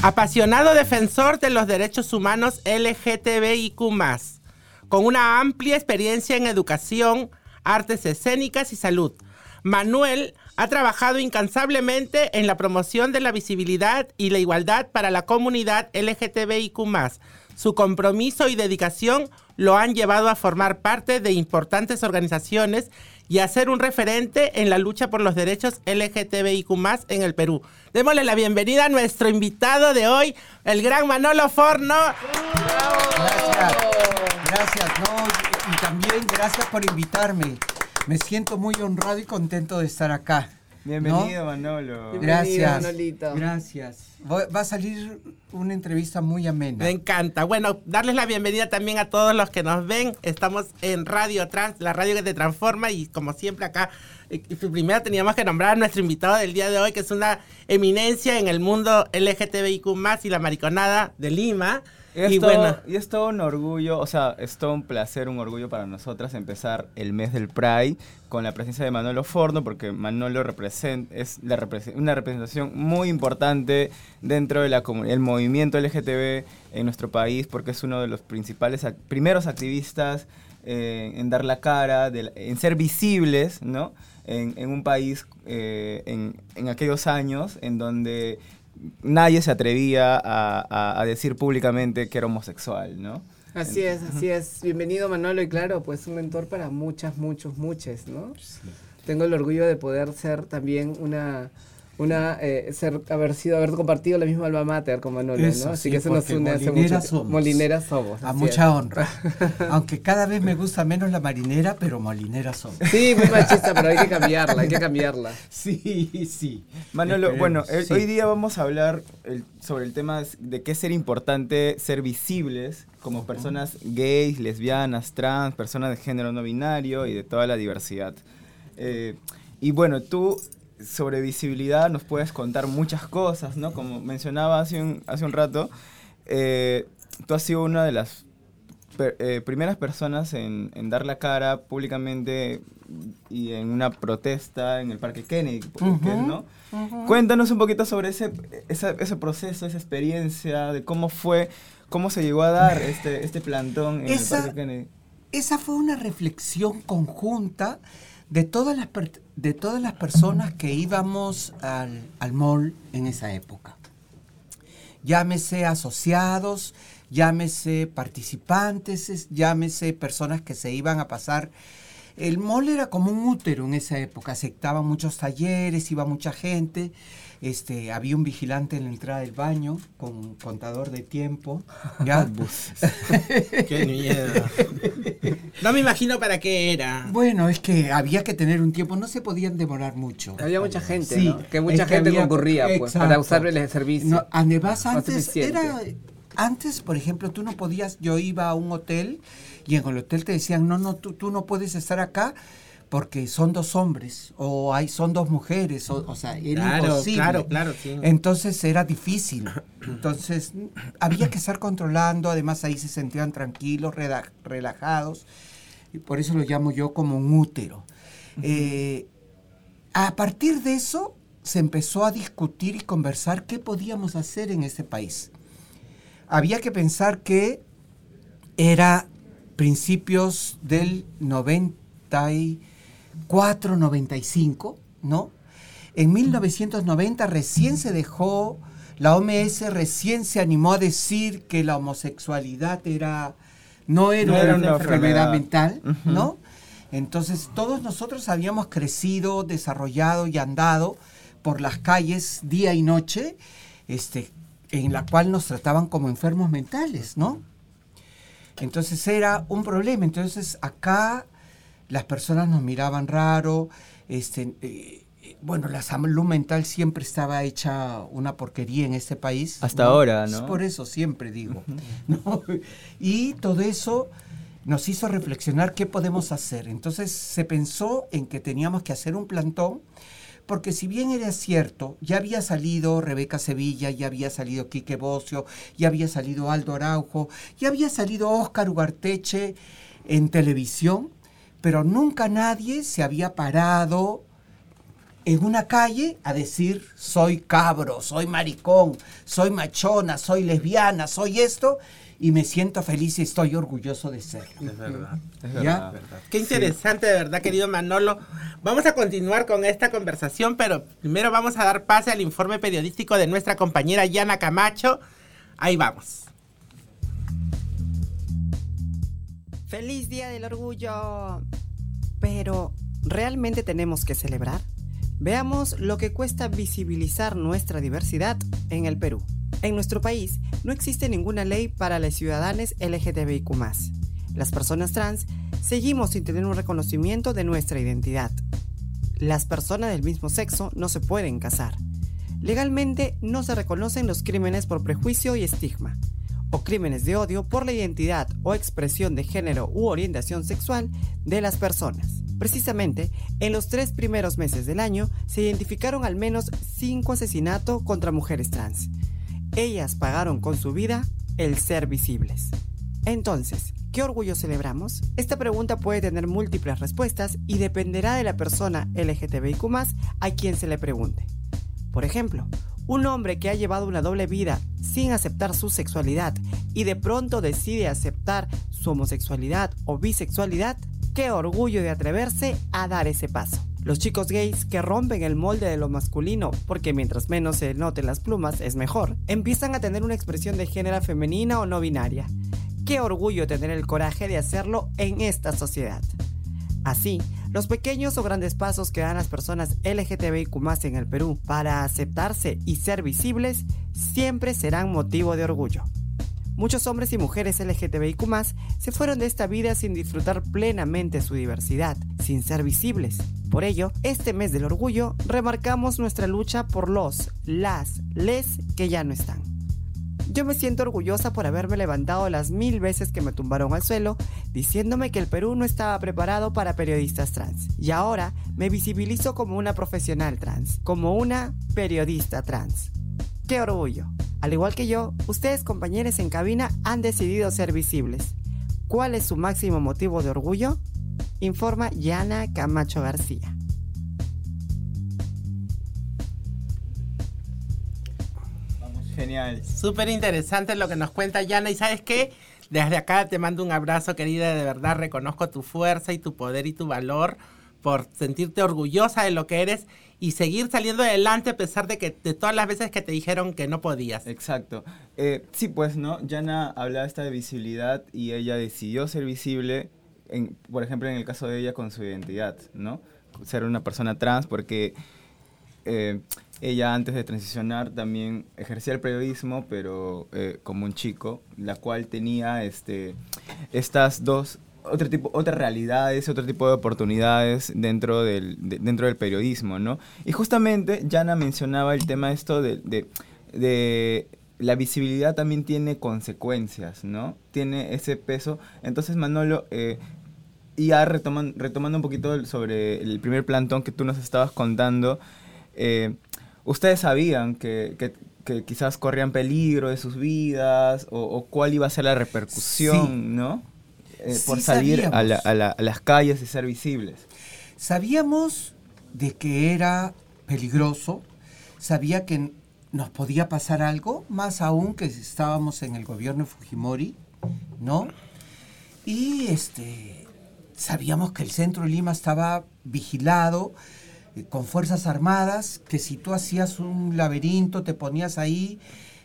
Apasionado defensor de los derechos humanos LGTBIQ, con una amplia experiencia en educación, artes escénicas y salud. Manuel ha trabajado incansablemente en la promoción de la visibilidad y la igualdad para la comunidad LGTBIQ. Su compromiso y dedicación lo han llevado a formar parte de importantes organizaciones y a ser un referente en la lucha por los derechos LGTBIQ en el Perú. Démosle la bienvenida a nuestro invitado de hoy, el gran Manolo Forno. Gracias, gracias, y también gracias por invitarme. Me siento muy honrado y contento de estar acá. Bienvenido, Manolo. Gracias. Gracias. Va a salir una entrevista muy amena. Me encanta. Bueno, darles la bienvenida también a todos los que nos ven. Estamos en Radio Trans, la radio que te transforma y como siempre acá, eh, primero teníamos que nombrar a nuestro invitado del día de hoy, que es una eminencia en el mundo LGTBIQ+, y la mariconada de Lima. Y, bueno. y es todo un orgullo, o sea, es todo un placer, un orgullo para nosotras empezar el mes del Pride con la presencia de Manolo Forno, porque Manolo represent, es la una representación muy importante dentro del movimiento LGTB en nuestro país, porque es uno de los principales, primeros activistas eh, en dar la cara, en ser visibles, ¿no? En, un país eh, en, en aquellos años en donde nadie se atrevía a, decir públicamente que era homosexual, ¿no? Así es, así es. Bienvenido Manolo y claro, pues un mentor para muchas, muchos, muchas, ¿no? Tengo el orgullo de poder ser también una una eh, ser, haber sido, haber compartido la misma alma mater con Manolo, ¿no? Así que eso nos une hace mucho somos. Molineras somos. A mucha honra. Aunque cada vez me gusta menos la marinera, pero molinera somos. Sí, muy machista, pero hay que cambiarla, hay que cambiarla. Sí, sí. Manolo, bueno, hoy día vamos a hablar sobre el tema de qué es ser importante ser visibles como personas gays, lesbianas, trans, personas de género no binario y de toda la diversidad. Eh, y bueno, tú sobre visibilidad nos puedes contar muchas cosas, ¿no? Como mencionaba hace un, hace un rato, eh, tú has sido una de las eh, primeras personas en, dar la cara públicamente y en una protesta en el Parque Kennedy, ¿no? Cuéntanos un poquito sobre ese, ese proceso, esa experiencia, de cómo fue, cómo se llegó a dar este, este plantón en el Parque Kennedy. Esa fue una reflexión conjunta de todas las, de todas las personas que íbamos al, al mall en esa época. Llámese asociados, llámese participantes, llámese personas que se iban a pasar. El mall era como un útero en esa época, aceptaba muchos talleres, iba mucha gente este, había un vigilante en la entrada del baño con un contador de tiempo. ¿ya? qué miedo. No me imagino para qué era. Bueno, es que había que tener un tiempo, no se podían demorar mucho. Había mucha gente, sí, que mucha gente concurría pues, para usar el servicio. No, además, antes era antes, por ejemplo, tú no podías, yo iba a un hotel y en el hotel te decían, no, no, tú, tú no puedes estar acá porque son dos hombres o hay son dos mujeres o, sea era claro, imposible. claro claro sí. entonces era difícil. Entonces había que estar controlando además ahí se sentían tranquilos relajados y por eso lo llamo yo como un útero. Eh, a partir de eso se empezó a discutir y conversar qué podíamos hacer en este país. Había que pensar que era principios del 90 4.95, ¿no? En 1990 recién se dejó, la OMS recién se animó a decir que la homosexualidad era, no era, una, enfermedad, mental, ¿no? Entonces todos nosotros habíamos crecido, desarrollado y andado por las calles día y noche, este, en la cual nos trataban como enfermos mentales, ¿no? Entonces era un problema. Entonces acá las personas nos miraban raro, este, eh, bueno, la salud mental siempre estaba hecha una porquería en este país. Hasta ahora, ¿no? Por eso siempre digo. Y todo eso nos hizo reflexionar qué podemos hacer. Entonces se pensó en que teníamos que hacer un plantón, porque si bien era cierto, ya había salido Rebeca Sevilla, ya había salido Quique Bocio, ya había salido Aldo Araujo, ya había salido Óscar Ugarteche en televisión, pero nunca nadie se había parado en una calle a decir soy cabro, soy maricón, soy machona, soy lesbiana, soy esto y me siento feliz y estoy orgulloso de ser. Es verdad. Es ¿Ya? verdad. Qué interesante, de verdad, querido Manolo. Vamos a continuar con esta conversación, pero primero vamos a dar pase al informe periodístico de nuestra compañera Yana Camacho. Ahí vamos. ¡Feliz Día del Orgullo! Pero, ¿realmente tenemos que celebrar? Veamos lo que cuesta visibilizar nuestra diversidad en el Perú. En nuestro país no existe ninguna ley para las ciudadanas LGTBIQ. Las personas trans seguimos sin tener un reconocimiento de nuestra identidad. Las personas del mismo sexo no se pueden casar. Legalmente no se reconocen los crímenes por prejuicio y estigma, o crímenes de odio por la identidad o expresión de género u orientación sexual de las personas. Precisamente, en los tres primeros meses del año se identificaron al menos cinco asesinatos contra mujeres trans. Ellas pagaron con su vida el ser visibles. Entonces, ¿qué orgullo celebramos? Esta pregunta puede tener múltiples respuestas y dependerá de la persona LGTBIQ a quien se le pregunte. Por ejemplo, un hombre que ha llevado una doble vida sin aceptar su sexualidad y de pronto decide aceptar su homosexualidad o bisexualidad, qué orgullo de atreverse a dar ese paso. Los chicos gays que rompen el molde de lo masculino, porque mientras menos se noten las plumas es mejor, empiezan a tener una expresión de género femenina o no binaria. Qué orgullo tener el coraje de hacerlo en esta sociedad. Así, los pequeños o grandes pasos que dan las personas LGTBIQ en el Perú para aceptarse y ser visibles siempre serán motivo de orgullo. Muchos hombres y mujeres LGTBIQ se fueron de esta vida sin disfrutar plenamente su diversidad, sin ser visibles. Por ello, este mes del orgullo remarcamos nuestra lucha por los, las, les que ya no están. Yo me siento orgullosa por haberme levantado las mil veces que me tumbaron al suelo, diciéndome que el Perú no estaba preparado para periodistas trans. Y ahora me visibilizo como una profesional trans, como una periodista trans. ¡Qué orgullo! Al igual que yo, ustedes compañeros en cabina han decidido ser visibles. ¿Cuál es su máximo motivo de orgullo? Informa Yana Camacho García. Genial. Súper interesante lo que nos cuenta Yana. ¿Y sabes qué? Desde acá te mando un abrazo, querida. De verdad reconozco tu fuerza y tu poder y tu valor por sentirte orgullosa de lo que eres y seguir saliendo adelante a pesar de que de todas las veces que te dijeron que no podías. Exacto. Eh, sí, pues, ¿no? Yana hablaba esta de visibilidad y ella decidió ser visible, en, por ejemplo, en el caso de ella con su identidad, ¿no? Ser una persona trans porque eh, ella antes de transicionar también ejercía el periodismo, pero eh, como un chico, la cual tenía este, estas dos otro tipo, otras realidades, otro tipo de oportunidades dentro del, de- dentro del periodismo, ¿no? Y justamente Jana mencionaba el tema esto de, de, la visibilidad también tiene consecuencias, ¿no? Tiene ese peso. Entonces, Manolo, eh, ya retoman- retomando un poquito sobre el primer plantón que tú nos estabas contando, eh, ustedes sabían que, que- que quizás corrían peligro de sus vidas o, o cuál iba a ser la repercusión, Sí. ¿no? Eh, Sí por salir a, la- sabíamos. a la- a las calles y ser visibles. Sabíamos de que era peligroso, sabía que nos podía pasar algo, más aún que estábamos en el gobierno de Fujimori, ¿no? Y este sabíamos que el centro de Lima estaba vigilado con fuerzas armadas, que si tú hacías un laberinto, te ponías ahí,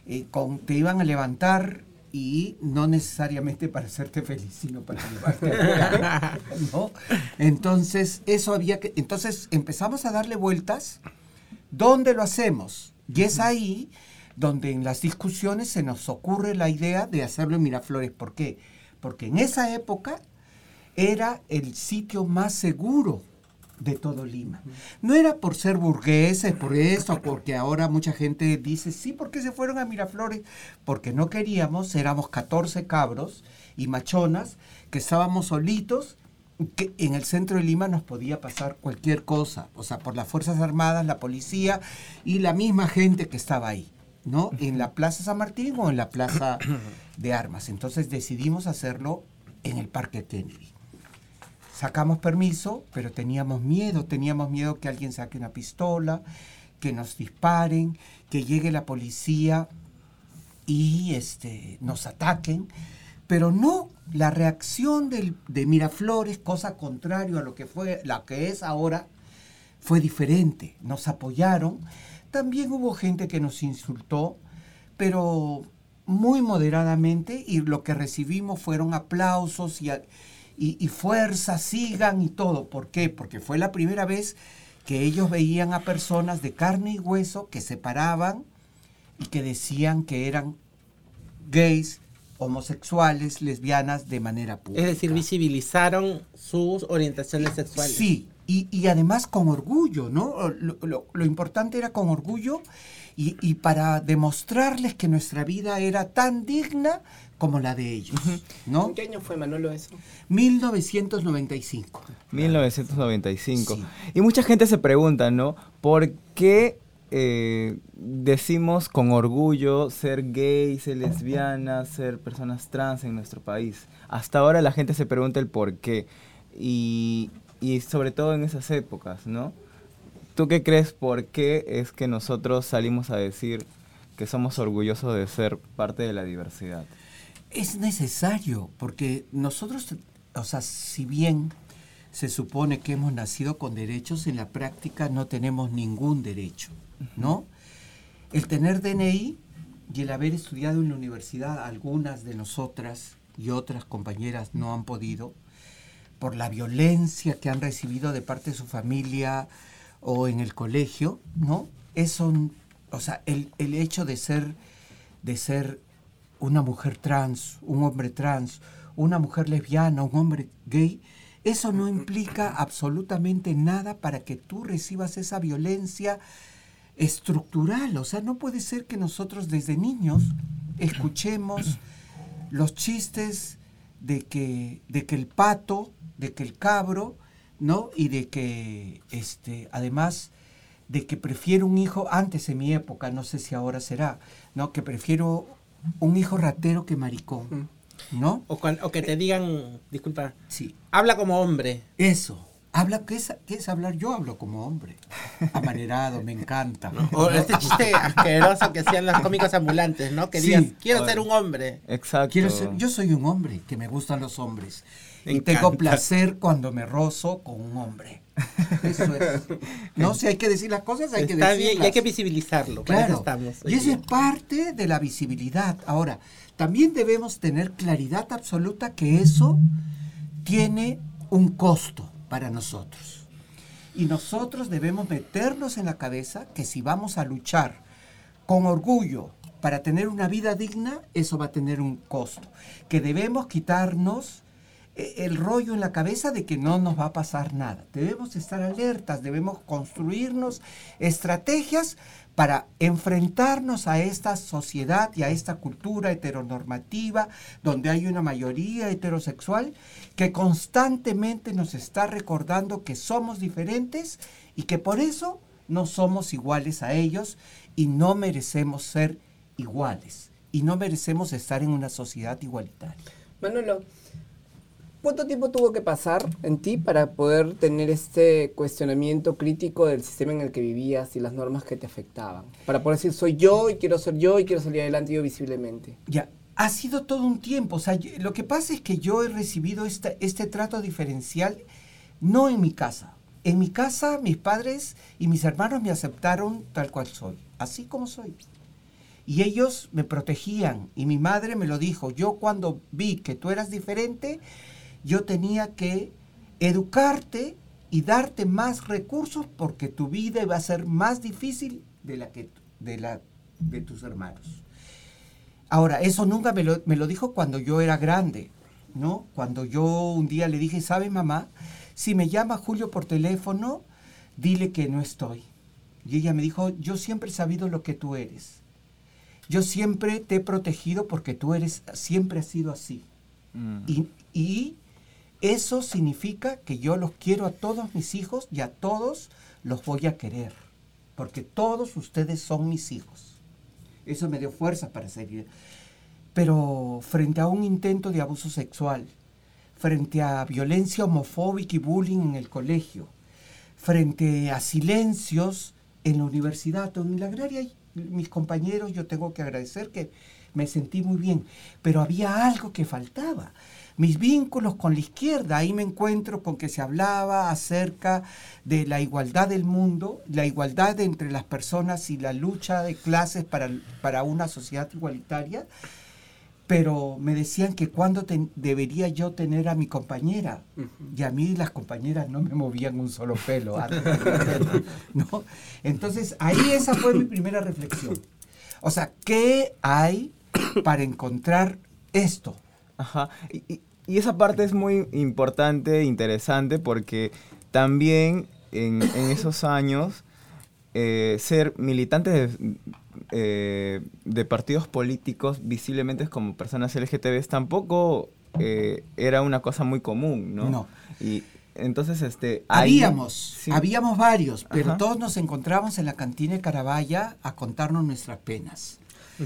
eh, con- te iban a levantar y no necesariamente para hacerte feliz, sino para llevarte a ¿no? Entonces, eso había que. Entonces empezamos a darle vueltas. ¿Dónde lo hacemos? Y es ahí donde en las discusiones se nos ocurre la idea de hacerlo en Miraflores. ¿Por qué? Porque en esa época era el sitio más seguro de todo Lima. No era por ser burgueses, por esto, porque ahora mucha gente dice, sí, ¿por qué se fueron a Miraflores? Porque no queríamos, éramos 14 cabros y machonas que estábamos solitos, que en el centro de Lima nos podía pasar cualquier cosa, o sea, por las Fuerzas Armadas, la policía y la misma gente que estaba ahí, ¿no? En la Plaza San Martín o en la Plaza de Armas. Entonces decidimos hacerlo en el Parque Kennedy. Sacamos permiso, pero teníamos miedo, teníamos miedo que alguien saque una pistola, que nos disparen, que llegue la policía y este, nos ataquen. Pero no, la reacción de Miraflores, cosa contrario a lo que fue, la que es ahora, fue diferente. Nos apoyaron. También hubo gente que nos insultó, pero muy moderadamente y lo que recibimos fueron aplausos y, y, fuerza, sigan y todo. ¿Por qué? Porque fue la primera vez que ellos veían a personas de carne y hueso que se paraban y que decían que eran gays, homosexuales, lesbianas de manera pública. Es decir, visibilizaron sus orientaciones sexuales. Sí, y, además con orgullo, ¿no? Lo, importante era con orgullo y, y, para demostrarles que nuestra vida era tan digna como la de ellos. ¿no? ¿En qué año fue, Manolo, eso? 1995. 1995. Y mucha gente se pregunta, ¿no? ¿Por qué eh, decimos con orgullo ser gay, ser lesbiana, ser personas trans en nuestro país? Hasta ahora la gente se pregunta el por qué. Y, y sobre todo en esas épocas, ¿no? ¿Tú qué crees por qué es que nosotros salimos a decir que somos orgullosos de ser parte de la diversidad? Es necesario, porque nosotros, o sea, si bien se supone que hemos nacido con derechos, en la práctica no tenemos ningún derecho, ¿no? El tener DNI y el haber estudiado en la universidad, algunas de nosotras y otras compañeras no han podido, por la violencia que han recibido de parte de su familia o en el colegio, ¿no? Eso, o sea, el, el hecho de ser, de ser una mujer trans, un hombre trans, una mujer lesbiana, un hombre gay, eso no implica absolutamente nada para que tú recibas esa violencia estructural. O sea, no puede ser que nosotros desde niños escuchemos los chistes de que, de que el pato, de que el cabro, ¿no? Y de que, este, además, de que prefiero un hijo, antes en mi época, no sé si ahora será, ¿no? Que prefiero un hijo ratero que maricón, ¿no? O, que te digan, disculpa, sí. habla como hombre. Eso. Habla, ¿qué es, ¿qué es hablar? Yo hablo como hombre. Amanerado, me encanta. O este chiste asqueroso que hacían los cómicos ambulantes, ¿no? Que digan, quiero ser un hombre. Exacto. Quiero ser, yo soy un hombre, que me gustan los hombres. y tengo placer cuando me rozo con un hombre. Eso es. No, si hay que decir las cosas, hay que decirlas. bien, y hay que visibilizarlo. Claro. estamos y eso es parte de la visibilidad. Ahora, también debemos tener claridad absoluta que eso tiene un costo para nosotros. Y nosotros debemos meternos en la cabeza que si vamos a luchar con orgullo para tener una vida digna, eso va a tener un costo. Que debemos quitarnos eh, el rollo en la cabeza de que no nos va a pasar nada. Debemos estar alertas, debemos construirnos estrategias para enfrentarnos a esta sociedad y a esta cultura heteronormativa donde hay una mayoría heterosexual que constantemente nos está recordando que somos diferentes y que por eso no somos iguales a ellos y no merecemos ser iguales y no merecemos estar en una sociedad igualitaria. Manolo, ¿Cuánto tiempo tuvo que pasar en ti para poder tener este cuestionamiento crítico del sistema en el que vivías y las normas que te afectaban? Para poder decir, soy yo y quiero ser yo y quiero salir adelante yo visiblemente. Ya, ha sido todo un tiempo. O sea, lo que pasa es que yo he recibido este trato diferencial no en mi casa. En mi casa, mis padres y mis hermanos me aceptaron tal cual soy, así como soy. Y ellos me protegían y mi madre me lo dijo. Yo cuando vi que tú eras diferente, yo tenía que educarte y darte más recursos porque tu vida iba a ser más difícil de la que de la de tus hermanos. Ahora, eso nunca me lo, me lo dijo cuando yo era grande, ¿no? Cuando yo un día le dije, ¿sabe mamá? Si me llama Julio por teléfono, dile que no estoy. Y ella me dijo, yo siempre he sabido lo que tú eres. Yo siempre te he protegido porque tú eres, siempre has sido así. Mm. Y, y eso significa que yo los quiero a todos mis hijos y a todos los voy a querer, porque todos ustedes son mis hijos. Eso me dio fuerza para seguir. Pero frente a un intento de abuso sexual, frente a violencia homofóbica y bullying en el colegio, frente a silencios en la universidad, en la agraria, mis compañeros, yo tengo que agradecer que me sentí muy bien, pero había algo que faltaba. Mis vínculos con la izquierda, ahí me encuentro con que se hablaba acerca de la igualdad del mundo, la igualdad entre las personas y la lucha de clases para, para una sociedad igualitaria, pero me decían que cuando debería yo tener a mi compañera, y a mí las compañeras no me movían un solo pelo. ¿no? Entonces ahí esa fue mi primera reflexión. O sea, ¿qué hay para encontrar esto? Ajá. Y, esa parte es muy importante e interesante porque también en, esos años eh, ser militantes eh, de, partidos políticos visiblemente como personas LGTB tampoco eh, era una cosa muy común, ¿no? No. Y entonces, este... Habíamos, habíamos varios, pero todos nos encontramos en la cantina de Carabaya a contarnos nuestras penas.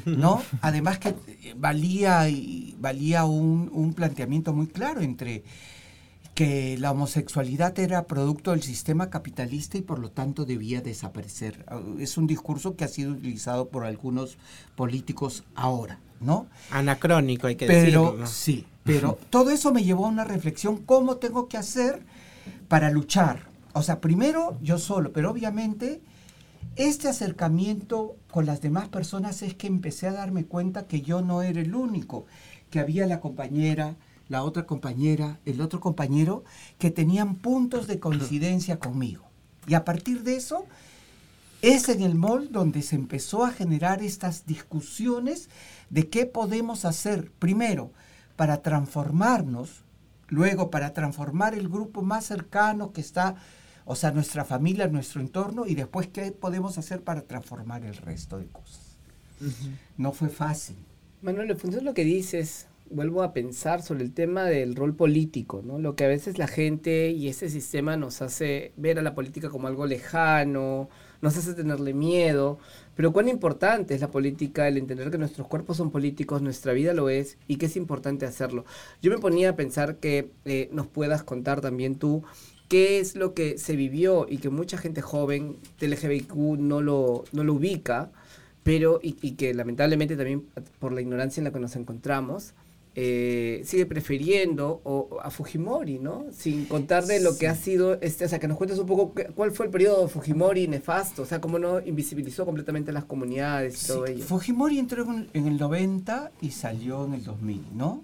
¿No? Además que eh, valía, y valía un, un, planteamiento muy claro entre que la homosexualidad era producto del sistema capitalista y por lo tanto debía desaparecer. Ah, es un discurso que ha sido utilizado por algunos políticos ahora, ¿no? Anacrónico, hay que pero, decirlo. Sí, pero todo eso me llevó a una reflexión, ¿cómo tengo que hacer para luchar? O sea, primero yo solo, pero obviamente este acercamiento con las demás personas es que empecé a darme cuenta que yo no era el único, que había la compañera, la otra compañera, el otro compañero, que tenían puntos de coincidencia conmigo. Y a partir de eso, es en el mall donde se empezó a generar estas discusiones de qué podemos hacer, primero, para transformarnos, luego para transformar el grupo más cercano que está o sea, nuestra familia, nuestro entorno y después qué podemos hacer para transformar el resto de cosas. No fue fácil. Manuel, en función de lo que dices, vuelvo a pensar sobre el tema del rol político, ¿no? Lo que a veces la gente y ese sistema nos hace ver a la política como algo lejano, nos hace tenerle miedo, pero cuán importante es la política, el entender que nuestros cuerpos son políticos, nuestra vida lo es y que es importante hacerlo. Yo me ponía a pensar que eh, nos puedas contar también tú qué es lo que se vivió y que mucha gente joven del LGBTQ no lo, no lo ubica, pero y, que lamentablemente también por la ignorancia en la que nos encontramos, eh, sigue prefiriendo o, a Fujimori, ¿no? Sin contar de lo que ha sido, este, o sea, que nos cuentes un poco cuál fue el periodo de Fujimori nefasto, o sea, cómo no invisibilizó completamente las comunidades y todo ello. Fujimori entró en, el 90 y salió en el 2000, ¿no?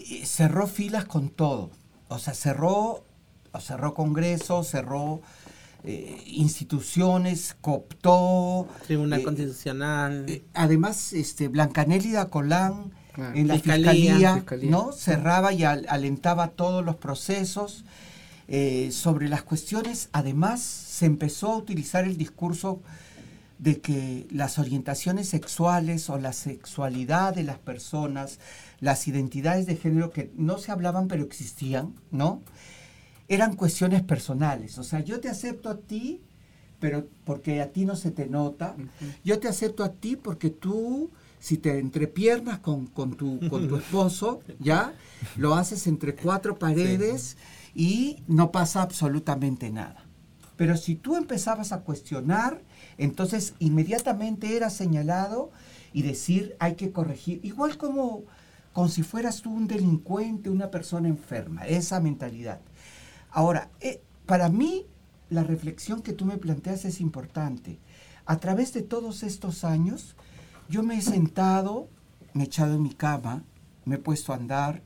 y cerró filas con todo, o sea, cerró cerró congresos, cerró eh, instituciones, cooptó. Tribunal eh, Constitucional. Eh, además, este, Blancanélida Colán en la fiscalía, ¿no? cerraba y alentaba todos los procesos. sobre las cuestiones, además, se empezó a utilizar el discurso de que las orientaciones sexuales o la sexualidad de las personas, las identidades de género que no se hablaban pero existían, ¿no? Eran cuestiones personales. O sea, yo te acepto a ti, pero porque a ti no se te nota. Yo te acepto a ti porque tú, si te entrepiernas con, con, tu, con tu esposo, ¿ya? Lo haces entre cuatro paredes y no pasa absolutamente nada. Pero si tú empezabas a cuestionar, entonces inmediatamente era señalado y decir hay que corregir. Igual como, como si fueras tú un delincuente, una persona enferma, esa mentalidad. Ahora, eh, para mí la reflexión que tú me planteas es importante. A través de todos estos años, yo me he sentado, me he echado en mi cama, me he puesto a andar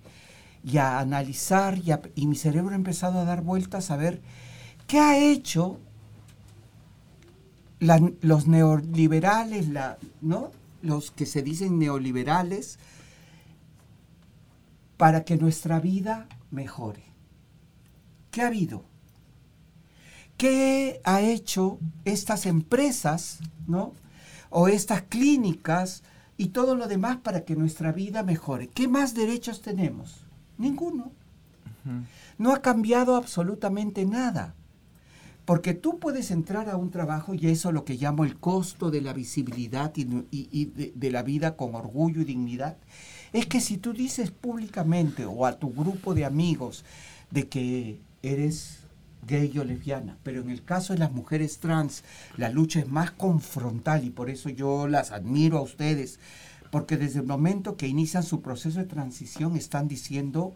y a analizar y, mi cerebro ha empezado a dar vueltas a ver qué ha hecho los neoliberales, ¿no? los que se dicen neoliberales, para que nuestra vida mejore. ¿Qué ha habido? ¿Qué ha hecho estas empresas, ¿no? O estas clínicas y todo lo demás para que nuestra vida mejore? ¿Qué más derechos tenemos? Ninguno. No ha cambiado absolutamente nada. Porque tú puedes entrar a un trabajo y eso es lo que llamo el costo de la visibilidad y, de, la vida con orgullo y dignidad. Es que si tú dices públicamente o a tu grupo de amigos de que eres gay o lesbiana, pero en el caso de las mujeres trans la lucha es más confrontal y por eso yo las admiro a ustedes, porque desde el momento que inician su proceso de transición están diciendo,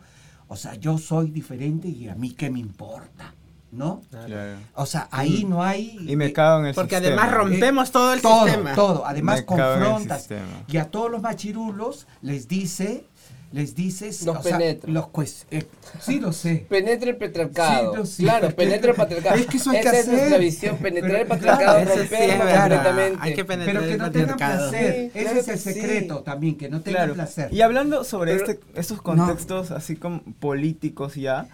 o sea, yo soy diferente y a mí qué me importa. ¿no? Claro. O sea, ahí no hay... Y me cago en el Porque sistema. además rompemos todo el todo, sistema. todo. Además confrontas. sistema. Y a todos los machirulos les dice, les dices... Los sea, penetra. los eh, sí, lo sé. Penetra el patriarcado. Sí, no, sí. Claro, penetra el patriarcado. Es que eso hay Esa que es nuestra hacer. visión, penetrar Pero, el patriarcado, claro, sí romperlo es verdad. completamente. Hay que penetrar Pero que el no tengan placer. Sí, Ese claro es el sí. secreto también, que no tengan Claro. placer. Y hablando sobre Pero- este, estos contextos así como políticos ya,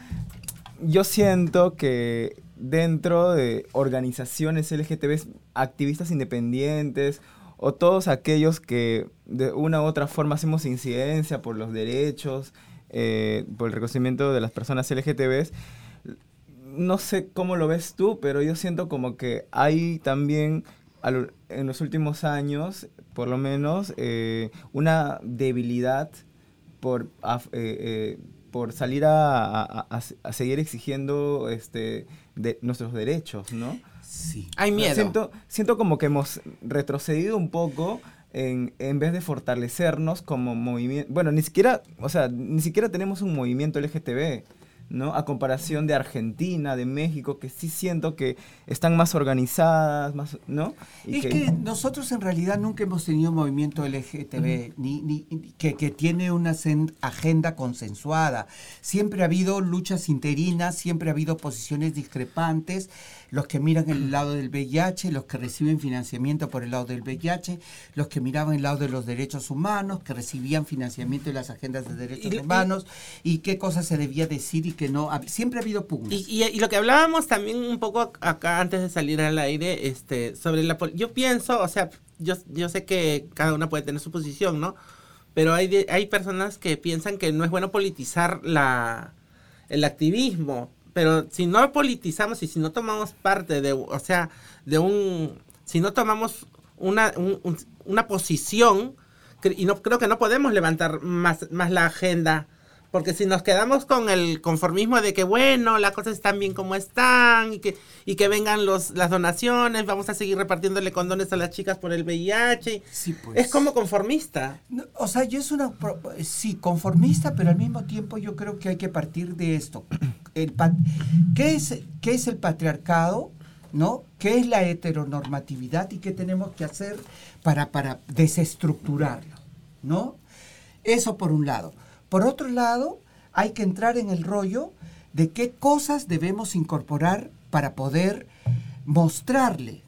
yo siento que dentro de organizaciones LGTB, activistas independientes o todos aquellos que de una u otra forma hacemos incidencia por los derechos, eh, por el reconocimiento de las personas LGTB, no sé cómo lo ves tú, pero yo siento como que hay también a lo- en los últimos años, por lo menos, eh, una debilidad por, eh, por salir a- a seguir exigiendo este, de, nuestros derechos, ¿no? Sí. Hay miedo. Siento, siento como que hemos retrocedido un poco en, en vez de fortalecernos como movimiento. Bueno, ni siquiera, o sea, ni siquiera tenemos un movimiento LGTB, ¿no? A comparación de Argentina, de México, que sí siento que están más organizadas, más, ¿no? Y Es que nosotros en realidad nunca hemos tenido un movimiento LGTB ni, ni- ni- que, que tiene una agenda consensuada. Siempre ha habido luchas interinas, siempre ha habido posiciones discrepantes, los que miran el lado del VIH, los que reciben financiamiento por el lado del VIH, los que miraban el lado de los derechos humanos, que recibían financiamiento de las agendas de derechos Y- humanos, y qué cosas se debía decir y qué no. Siempre ha habido pugnas. Y, lo que hablábamos también un poco acá antes de salir al aire, este, sobre la yo pienso, o sea, yo, yo sé que cada una puede tener su posición, ¿no? Pero hay, de- hay personas que piensan que no es bueno politizar la, el activismo. Pero si no politizamos y si no tomamos parte de, o sea, de un, si no tomamos una, un- un- una posición, y no creo que no podemos levantar más, más la agenda. Porque si nos quedamos con el conformismo de que, bueno, las cosas están bien como están y que, y que vengan los, las donaciones, vamos a seguir repartiéndole condones a las chicas por el VIH. Sí, pues. Es como conformista. No, o sea, yo es una, sí, conformista, pero al mismo tiempo yo creo que hay que partir de esto. El ¿qué, es, ¿Qué es el patriarcado? ¿No? ¿Qué es la heteronormatividad y qué tenemos que hacer para, para desestructurarlo? ¿No? Eso por un lado. Por otro lado, hay que entrar en el rollo de qué cosas debemos incorporar para poder mostrarle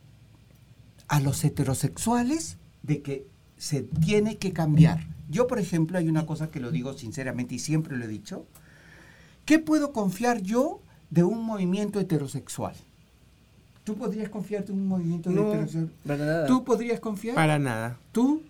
a los heterosexuales de que se tiene que cambiar. Yo, por ejemplo, hay una cosa que lo digo sinceramente y siempre lo he dicho. ¿Qué puedo confiar yo de un movimiento heterosexual? ¿Tú podrías confiar de un movimiento No, heterosexual? para nada. ¿Tú podrías confiar? Para nada. ¿Tú?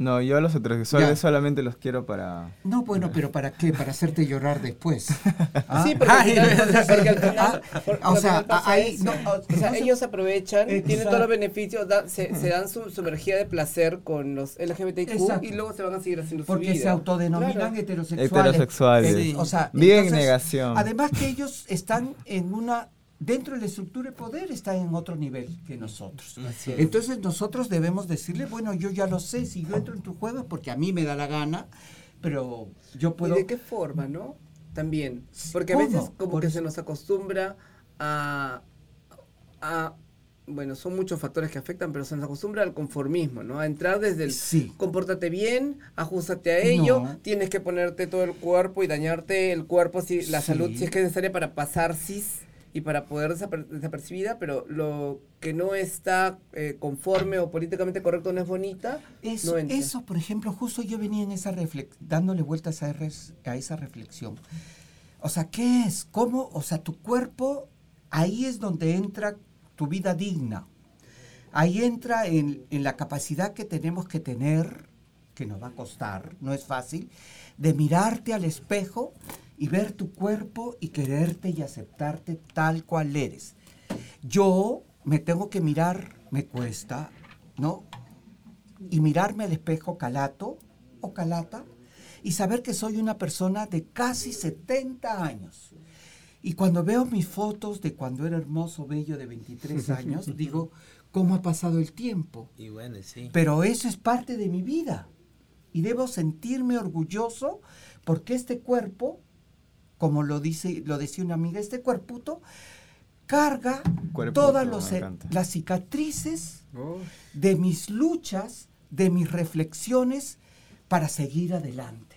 No, yo a los heterosexuales Ya. solamente los quiero para... No, bueno, pero ¿para qué? Para hacerte llorar después. ¿Ah? Sí, porque al Ay, final, ¿verdad? porque al final- Ah, porque o sea, final pasa ahí- no, o sea, ellos aprovechan, tienen todos los beneficios, da- se, se dan su, su energía de placer con los LGBTQ Exacto. y luego se van a seguir haciendo su Porque vida. se autodenominan Claro. heterosexuales. Heterosexuales. Eh, Sí. O sea, Viven en negación. Además que ellos están en una dentro de la estructura de poder están en otro nivel que nosotros. Entonces nosotros debemos decirle, bueno, yo ya lo sé, si yo entro en tu juego es porque a mí me da la gana, pero yo puedo... ¿Y de qué forma, no? También. Porque a veces como Por que se nos acostumbra a, a... Bueno, son muchos factores que afectan, pero se nos acostumbra al conformismo, ¿no? A entrar desde el... Sí. Compórtate bien, ajustate a ello, No. tienes que ponerte todo el cuerpo y dañarte el cuerpo, si la Sí. salud, si es que es necesaria para pasar cis y para poder desaper- desapercibida, pero lo que no está eh, conforme o políticamente correcto no es bonita, Eso, no entra. eso, por ejemplo, justo yo venía en esa dándole vueltas a, a esa reflexión. O sea, ¿qué es? ¿Cómo? O sea, tu cuerpo, ahí es donde entra tu vida digna. Ahí entra en, en la capacidad que tenemos que tener, que nos va a costar, no es fácil, de mirarte al espejo y ver tu cuerpo y quererte y aceptarte tal cual eres. Yo me tengo que mirar, me cuesta, ¿no? y mirarme al espejo calato o calata y saber que soy una persona de casi 70 años. Y cuando veo mis fotos de cuando era hermoso, bello, de 23 años, digo, ¿cómo ha pasado el tiempo? Y bueno, sí. Pero eso es parte de mi vida. Y debo sentirme orgulloso porque este cuerpo, como lo, dice, lo decía una amiga, este cuerputo carga Cuerputo, todas los- las cicatrices de mis luchas, de mis reflexiones para seguir adelante.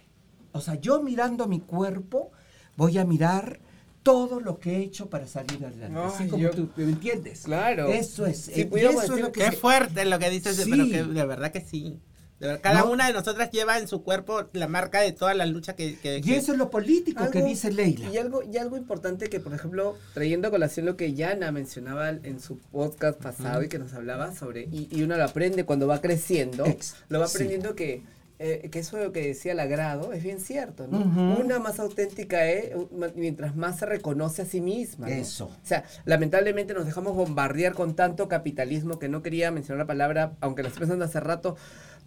O sea, yo mirando mi cuerpo voy a mirar todo lo que he hecho para salir adelante. Así como yo- tú, ¿me entiendes? Claro. Eso es. Eh, eso es lo que Qué se- fuerte lo que dices, Sí. pero que de verdad que sí. De verdad, cada No. una de nosotras lleva en su cuerpo la marca de toda la lucha que... que- Y que- eso es lo político que dice Leila. Y algo, y algo importante que, por ejemplo, trayendo a colación lo que Yana mencionaba en su podcast pasado y que nos hablaba sobre, y, y uno lo aprende cuando va creciendo, Ex- lo va sí. aprendiendo que, eh, que eso de lo que decía Lagrado es bien cierto, ¿no? Ujú. Una más auténtica es mientras más se reconoce a sí misma. ¿no? Eso. O sea, lamentablemente nos dejamos bombardear con tanto capitalismo que no quería mencionar la palabra, aunque la estoy pensando hace rato,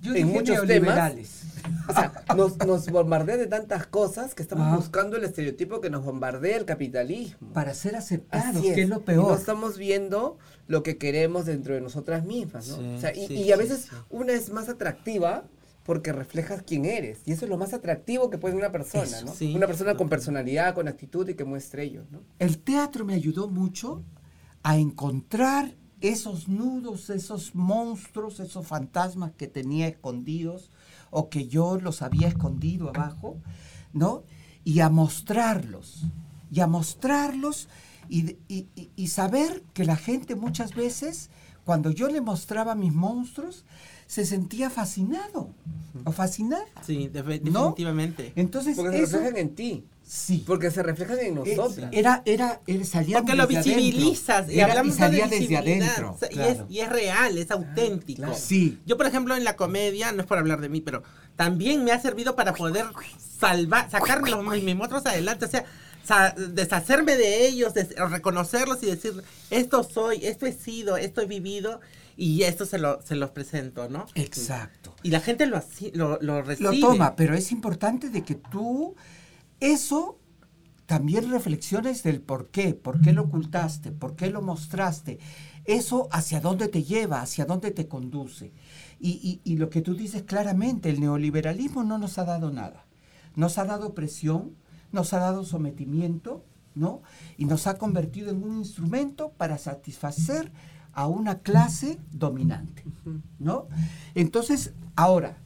Yo en muchos temas. O sea, nos, nos bombardea de tantas cosas que estamos Ah. buscando el estereotipo que nos bombardea el capitalismo. Para ser aceptados, Así que es lo Y no peor. estamos viendo lo que queremos dentro de nosotras mismas, ¿no? Sí, o sea, y, sí, y a veces sí. una es más atractiva porque reflejas quién eres. Y eso es lo más atractivo que puede una persona, Eso, ¿no? sí. Una persona con personalidad, con actitud y que muestre ello, ¿no? El teatro me ayudó mucho a encontrar esos nudos, esos monstruos, esos fantasmas que tenía escondidos o que yo los había escondido abajo, ¿no? Y a mostrarlos, y a mostrarlos y, y- y- y saber que la gente muchas veces, cuando yo le mostraba mis monstruos, se sentía fascinado o fascinada. Sí, definitivamente. Entonces, Porque se reflejan en ti. sí. Porque se reflejan en Eh, nosotras. Era, era, era salía Porque lo desde adentro. visibilizas y Era- hablamos y salía de desde adentro. o sea, y, claro. es, y es real, es auténtico. claro. Sí. Yo, por ejemplo, en la comedia, no es por hablar de mí, pero también me ha servido para poder salvar, sacar los, adelante, o sea, deshacerme de ellos, des- reconocerlos y decir, esto soy, esto he sido, esto he vivido y esto se, lo, se los presento, ¿no? Exacto. Y la gente lo, lo, lo recibe. Lo toma, pero es importante de que tú eso también reflexiones del por qué, por qué lo ocultaste, por qué lo mostraste. Eso hacia dónde te lleva, hacia dónde te conduce. Y, y- y lo que tú dices claramente, el neoliberalismo no nos ha dado nada. Nos ha dado presión, nos ha dado sometimiento, ¿no? Y nos ha convertido en un instrumento para satisfacer a una clase dominante, ¿no? Entonces, ahora,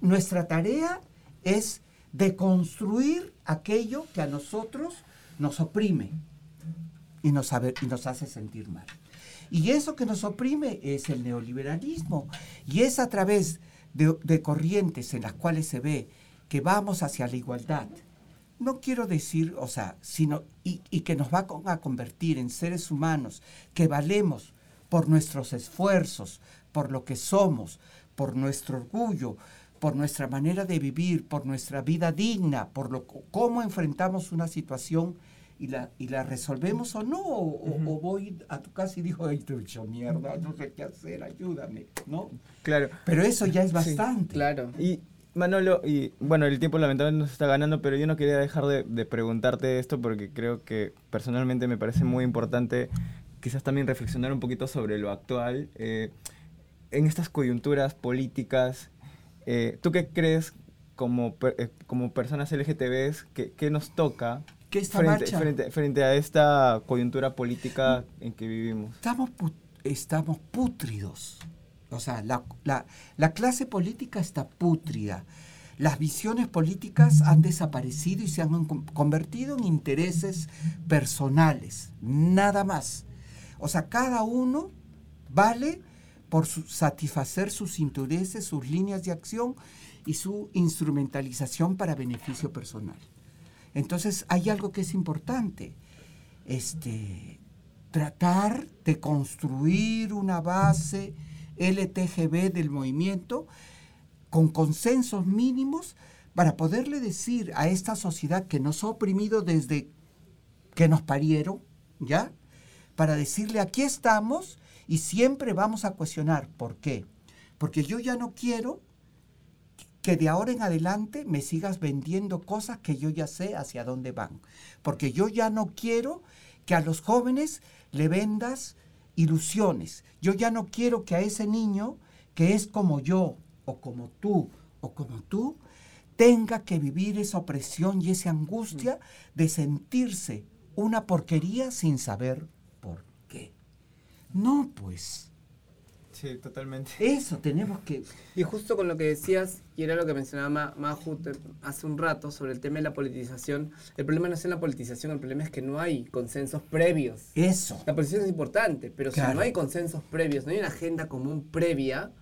nuestra tarea es deconstruir aquello que a nosotros nos oprime y nos, hace sentir mal. Y eso que nos oprime es el neoliberalismo. Y es a través de, corrientes en las cuales se ve que vamos hacia la igualdad. No quiero decir, o sea, sino, y, que nos va a convertir en seres humanos que valemos por nuestros esfuerzos, por lo que somos, por nuestro orgullo, por nuestra manera de vivir, por nuestra vida digna, por lo, cómo enfrentamos una situación y la, y la resolvemos o no, o, voy a tu casa y digo, ay, te he hecho mierda, no sé qué hacer, ayúdame, ¿no? Claro. Pero eso ya es bastante. Claro. Y Manolo, y bueno, el tiempo lamentablemente nos está ganando, pero yo no quería dejar de, de preguntarte esto porque creo que personalmente me parece muy importante quizás también reflexionar un poquito sobre lo actual. eh, en estas coyunturas políticas, eh, ¿tú qué crees como, per- eh, como personas LGTBs que, que nos toca Que esta frente, marcha- frente, frente a esta coyuntura política en que vivimos? Estamos, estamos pútridos. O sea, la, la- la clase política está pútrida. Las visiones políticas han desaparecido y se han con- convertido en intereses personales, nada más. O sea, cada uno vale por satisfacer sus intereses, sus líneas de acción y su instrumentalización para beneficio personal. Entonces, hay algo que es importante. Este, tratar de construir una base LTGB del movimiento con consensos mínimos para poderle decir a esta sociedad que nos ha oprimido desde que nos parieron, ¿ya? Para decirle, aquí estamos y siempre vamos a cuestionar. ¿Por qué? Porque yo ya no quiero que de ahora en adelante me sigas vendiendo cosas que yo ya sé hacia dónde van. Porque yo ya no quiero que a los jóvenes le vendas ilusiones. Yo ya no quiero que a ese niño que es como yo, o como tú, o como tú, tenga que vivir esa opresión y esa angustia de sentirse una porquería sin saber. No, pues. Sí, totalmente. Eso tenemos que... Y justo con lo que decías, y era lo que mencionaba Maju hace un rato sobre el tema de la politización, el problema no es en la politización, el problema es que no hay consensos previos. Eso. La politización es importante, pero si no hay consensos previos, no hay una agenda común previa,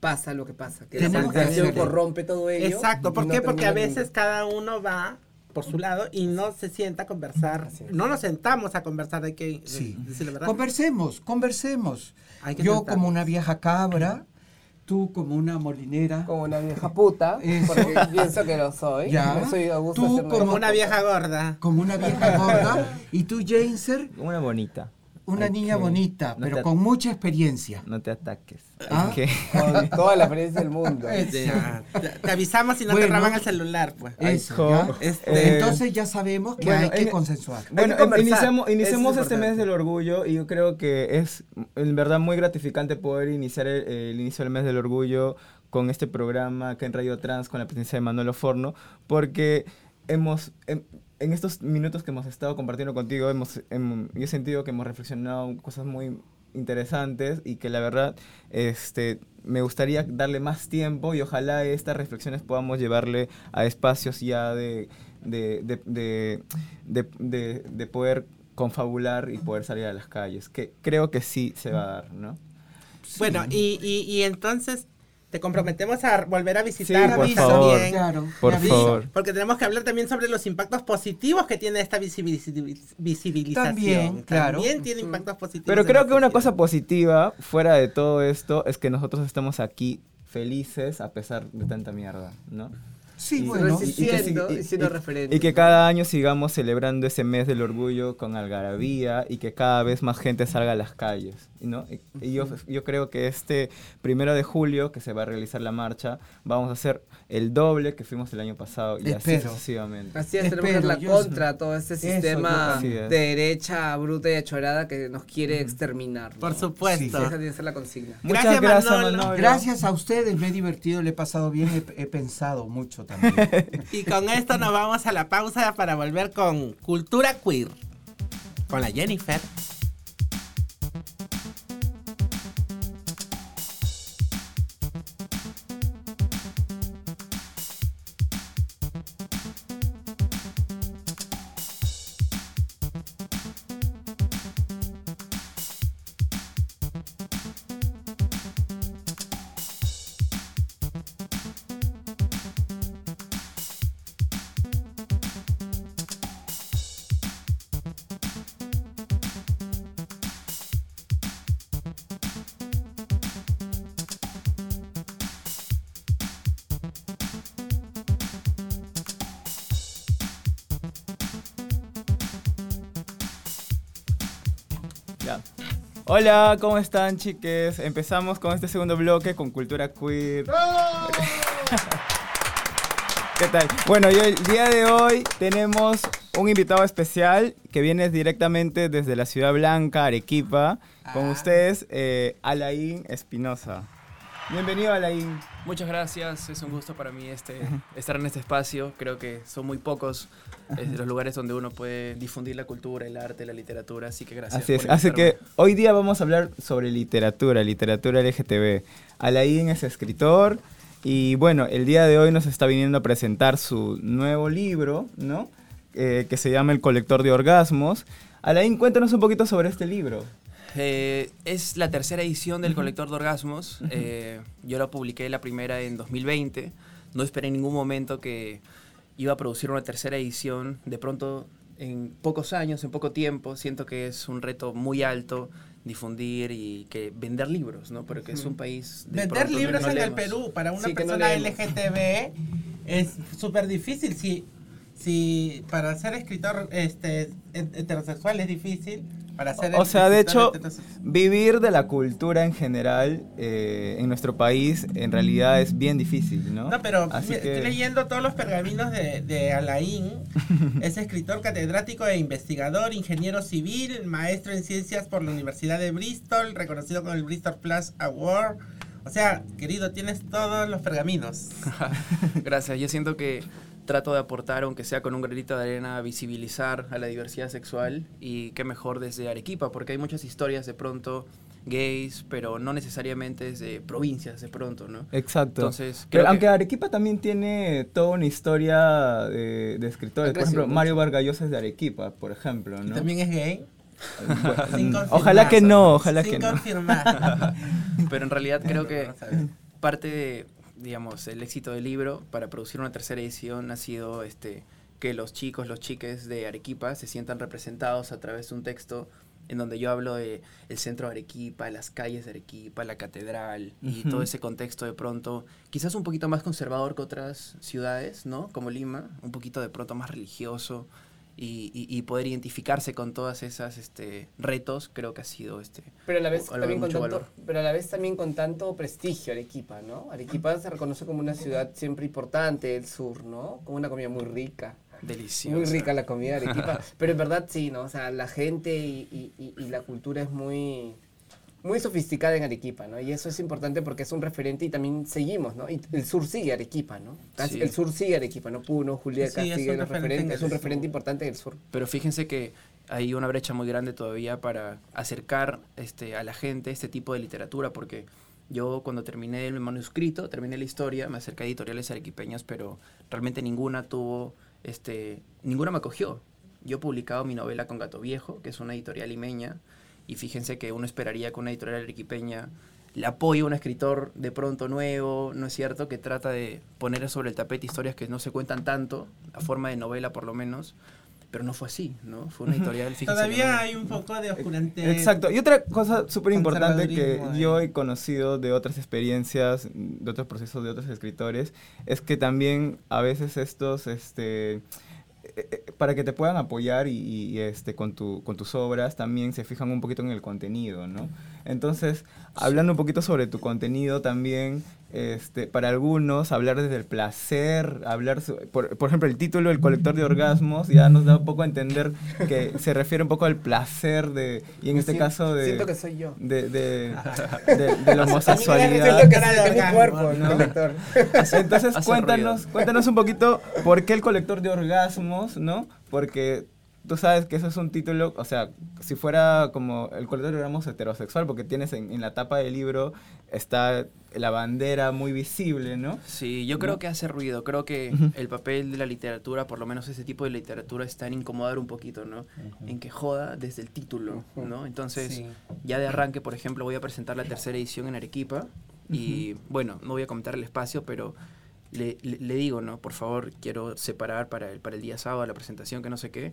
pasa lo que pasa, que la politización corrompe todo ello. Exacto, ¿por qué? Porque a veces cada uno va por su lado y no se sienta a conversar. No nos sentamos a conversar de que sí. Conversemos, conversemos. Yo como una vieja cabra, tú como una molinera. Como una vieja puta, porque pienso que lo soy. Ya. soy tú como una vieja gorda. Como una vieja gorda. y tú, Jameser. Como una bonita. Una niña bonita, pero con mucha experiencia. No te ataques. ¿Ah? Con toda la experiencia del mundo. te, avisamos si no te roban el celular, pues. Eso, este, Entonces ya sabemos que hay que consensuar. Bueno, iniciamos, iniciamos este mes del orgullo y yo creo que es en verdad muy gratificante poder iniciar el, inicio del mes del orgullo con este programa que en Radio Trans con la presencia de Manuel Forno, porque hemos... Em, en estos minutos que hemos estado compartiendo contigo, hemos, yo he sentido que hemos reflexionado cosas muy interesantes y que la verdad este, me gustaría darle más tiempo y ojalá estas reflexiones podamos llevarle a espacios ya de, de, de, de, de poder confabular y poder salir a las calles, que creo que sí se va a dar, ¿no? Bueno, y, y, y entonces te comprometemos a volver a visitar sí, por favor, por favor. Porque tenemos que hablar también sobre los impactos positivos que tiene esta visibilización. También, claro. También tiene impactos positivos. Pero creo que una cosa positiva, fuera de todo esto, es que nosotros estamos aquí felices a pesar de tanta mierda, ¿no? Sí, bueno, y, que, y, que cada año sigamos celebrando ese mes del orgullo con algarabía y que cada vez más gente salga a las calles. ¿no? Y, yo, yo creo que este primero de julio, que se va a realizar la marcha, vamos a hacer el doble que fuimos el año pasado y así sucesivamente. Así es, tenemos que la contra todo este sistema de derecha bruta y achorada que nos quiere exterminar. Por supuesto. Esa tiene que ser la consigna. Muchas gracias, Gracias a ustedes, me he divertido, le he pasado bien, he, he pensado mucho y con esto nos vamos a la pausa para volver con Cultura Queer. Con la Jennifer. Hola, ¿cómo están, chiques? Empezamos con este segundo bloque con cultura queer. ¿Qué tal? Bueno, y el día de hoy tenemos un invitado especial que viene directamente desde la Ciudad Blanca, Arequipa. Con ah. ustedes, eh, Alain Espinosa. Bienvenido, Alain. Muchas gracias, es un gusto para mí este, estar en este espacio. Creo que son muy pocos los lugares donde uno puede difundir la cultura, el arte, la literatura, así que gracias. Así es, así que hoy día vamos a hablar sobre literatura, literatura LGTB. Alain es escritor y bueno, el día de hoy nos está viniendo a presentar su nuevo libro, ¿no? Eh, que se llama El colector de orgasmos. Alain, cuéntanos un poquito sobre este libro. Eh, es la tercera edición del Colector de Orgasmos. Eh, yo la publiqué la primera en 2020. No esperé en ningún momento que iba a producir una tercera edición. De pronto, en pocos años, en poco tiempo, siento que es un reto muy alto difundir y que vender libros, ¿no? Porque es un país... vender libros en el Perú para una persona LGTB es súper difícil. Si si para ser escritor este, heterosexual es difícil, para ser o sea, de hecho, vivir de la cultura en general eh, en nuestro país en realidad es bien difícil, ¿no? No, pero estoy leyendo todos los pergaminos de, de Alain. es escritor, catedrático e investigador, ingeniero civil, maestro en ciencias por la Universidad de Bristol, reconocido con el Bristol Plus Award. O sea, querido, tienes todos los pergaminos. Gracias, yo siento que trato de aportar, aunque sea con un granito de arena, a visibilizar a la diversidad sexual y qué mejor desde Arequipa, porque hay muchas historias de pronto gays, pero no necesariamente desde provincias de pronto, ¿no? Exacto. Entonces, aunque Arequipa también tiene toda una historia de, escritores, por ejemplo, Mario Vargallosa es de Arequipa, por ejemplo, ¿no? ¿También es gay? ojalá que no, ojalá que no. pero en realidad creo que parte de digamos, el éxito del libro para producir una tercera edición ha sido este, que los chicos, los chiques de Arequipa se sientan representados a través de un texto en donde yo hablo de el centro de Arequipa, las calles de Arequipa, la catedral y todo ese contexto de pronto, quizás un poquito más conservador que otras ciudades, ¿no? Como Lima, un poquito de pronto más religioso, y, poder identificarse con todas esas este, retos creo que ha sido este pero a la vez también con tanto, pero a la vez también con tanto prestigio Arequipa no Arequipa se reconoce como una ciudad siempre importante del sur no con una comida muy rica. Deliciosa. Muy rica la comida de Arequipa. Pero en verdad sí no o sea la gente y, y la cultura es muy muy sofisticada en Arequipa, ¿no? Y eso es importante porque es un referente y también seguimos, ¿no? Y el sur sigue Arequipa, ¿no? El sur sigue Arequipa, ¿no? Puno, Juliaca, sí, sigue es un, referente, es un referente importante del sur. Pero fíjense que hay una brecha muy grande todavía para acercar este, a la gente este tipo de literatura, porque yo cuando terminé el manuscrito, terminé la historia, me acerqué a editoriales arequipeñas, pero realmente ninguna tuvo, este, ninguna me acogió. Yo he publicado mi novela con Gato Viejo, que es una editorial limeña, y fíjense que uno esperaría que una editorial arequipeña le apoye a un escritor de pronto nuevo, ¿no es cierto? Que trata de poner sobre el tapete historias que no se cuentan tanto, a forma de novela por lo menos. Pero no fue así, ¿no? Fue una editorial. Todavía hay un poco de oscurante. Exacto. Y otra cosa súper importante que yo he conocido de otras experiencias, de otros procesos de otros escritores, es que también a veces estos, este, para que te puedan apoyar y, este, con, tu, con tus obras también se fijan un poquito en el contenido, ¿no? Entonces, hablando un poquito sobre tu contenido también, este, para algunos, hablar desde el placer, hablar, por, por, ejemplo, el título El colector de orgasmos ya nos da un poco a entender que se refiere un poco al placer de, y en este caso de... Siento que soy yo. De, de, de, la homosexualidad. Siento que es mi cuerpo, ¿no? Entonces, cuéntanos, cuéntanos un poquito por qué el colector de orgasmos, ¿no? Porque tú sabes que eso es un título, o sea, si fuera como el de orgasmos heterosexual, porque tienes en, en la tapa del libro, está la bandera muy visible, ¿no? Sí, yo creo que hace ruido. Creo que el papel de la literatura, por lo menos ese tipo de literatura, está en incomodar un poquito, ¿no? En que joda desde el título, ¿no? Entonces, ya de arranque, por ejemplo, voy a presentar la tercera edición en Arequipa. Y bueno, no voy a comentar el espacio, pero le, digo, ¿no? Por favor, quiero separar para el, para el día sábado la presentación, que no sé qué.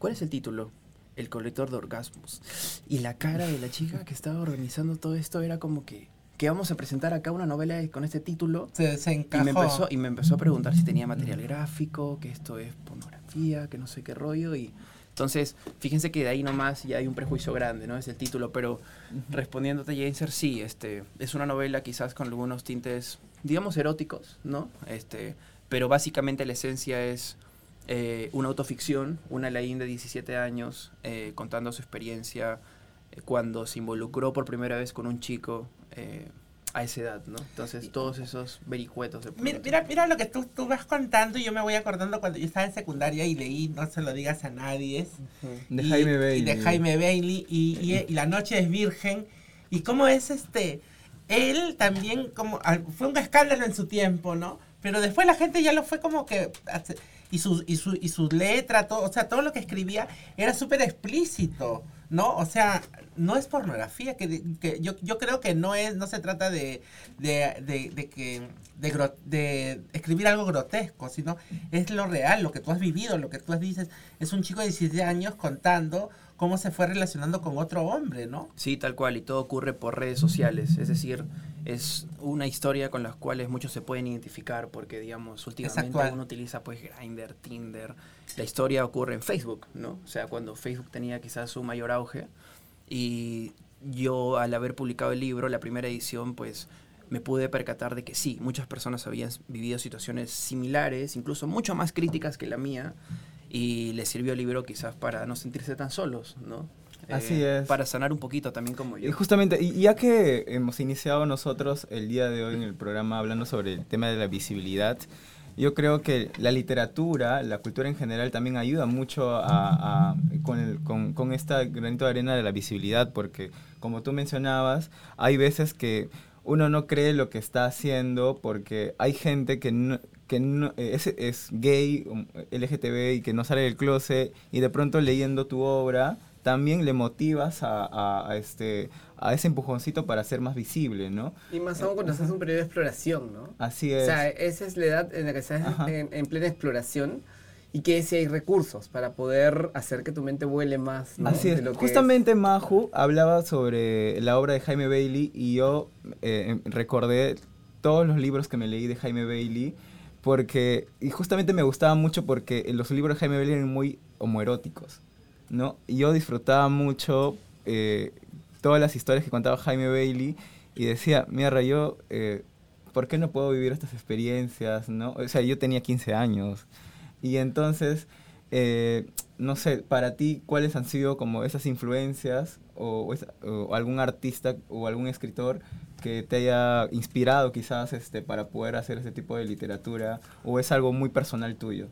¿Cuál es el título? El colector de orgasmos. Y la cara de la chica que estaba organizando todo esto era como que que vamos a presentar acá una novela con este título. Se, Y me, empezó, y me empezó a preguntar si tenía material gráfico, que esto es pornografía, que no sé qué rollo. Y entonces, fíjense que de ahí nomás ya hay un prejuicio grande, ¿no? Es el título, pero respondiéndote, Jainser, sí, este, es una novela quizás con algunos tintes, digamos, eróticos, ¿no? Este, pero básicamente la esencia es eh, una autoficción, una Laín de 17 años eh, contando su experiencia eh, cuando se involucró por primera vez con un chico eh, a esa edad, ¿no? Entonces, todos esos vericuetos. mira, mira, lo que tú, tú, vas contando y yo me voy acordando cuando yo estaba en secundaria y leí No se lo digas a nadie. De Jaime Bailey. Y de Jaime Bailey y, La noche es virgen. Y cómo es este... Él también como... Fue un escándalo en su tiempo, ¿no? Pero después la gente ya lo fue como que... Y su, y su, y su letra, todo, o sea, todo lo que escribía era súper explícito. ¿no? O sea, no es pornografía, que, que yo, yo, creo que no es, no se trata de, de, de, que, de, escribir algo grotesco, sino es lo real, lo que tú has vivido, lo que tú has dices, es un chico de 17 años contando cómo se fue relacionando con otro hombre, ¿no? Sí, tal cual, y todo ocurre por redes sociales, es decir, es una historia con la cual muchos se pueden identificar porque, digamos, últimamente uno utiliza pues Grindr, Tinder. La historia ocurre en Facebook, ¿no? O sea, cuando Facebook tenía quizás su mayor auge y yo al haber publicado el libro, la primera edición, pues me pude percatar de que sí, muchas personas habían vivido situaciones similares, incluso mucho más críticas que la mía, y les sirvió el libro quizás para no sentirse tan solos, ¿no? Así eh, es. Para sanar un poquito también como yo. Y justamente, y ya que hemos iniciado nosotros el día de hoy en el programa hablando sobre el tema de la visibilidad, yo creo que la literatura, la cultura en general también ayuda mucho a, con, con, con este granito de arena de la visibilidad, porque como tú mencionabas, hay veces que uno no cree lo que está haciendo porque hay gente que no, que es, es, gay, um, LGTB y que no sale del closet y de pronto leyendo tu obra también le motivas a, a, este a ese empujoncito para ser más visible, ¿no? Y más aún cuando estás en un periodo de exploración, ¿no? Así es. O sea, esa es la edad en la que estás en, plena exploración y que si hay recursos para poder hacer que tu mente vuele más. ¿no? Así es. Justamente Maju hablaba sobre la obra de Jaime Bailey y yo eh, em, recordé todos los libros que me leí de Jaime Bailey porque, y justamente me gustaba mucho porque los libros de Jaime Bailey eran muy homoeróticos. ¿No? yo disfrutaba mucho eh, todas las historias que contaba Jaime Bailey y decía, mira, yo, eh, ¿por qué no puedo vivir estas experiencias, no? O sea, yo tenía 15 años y entonces, eh, no sé, para ti, ¿cuáles han sido como esas influencias o, algún artista o algún escritor que te haya inspirado quizás este, para poder hacer ese tipo de literatura o es algo muy personal tuyo?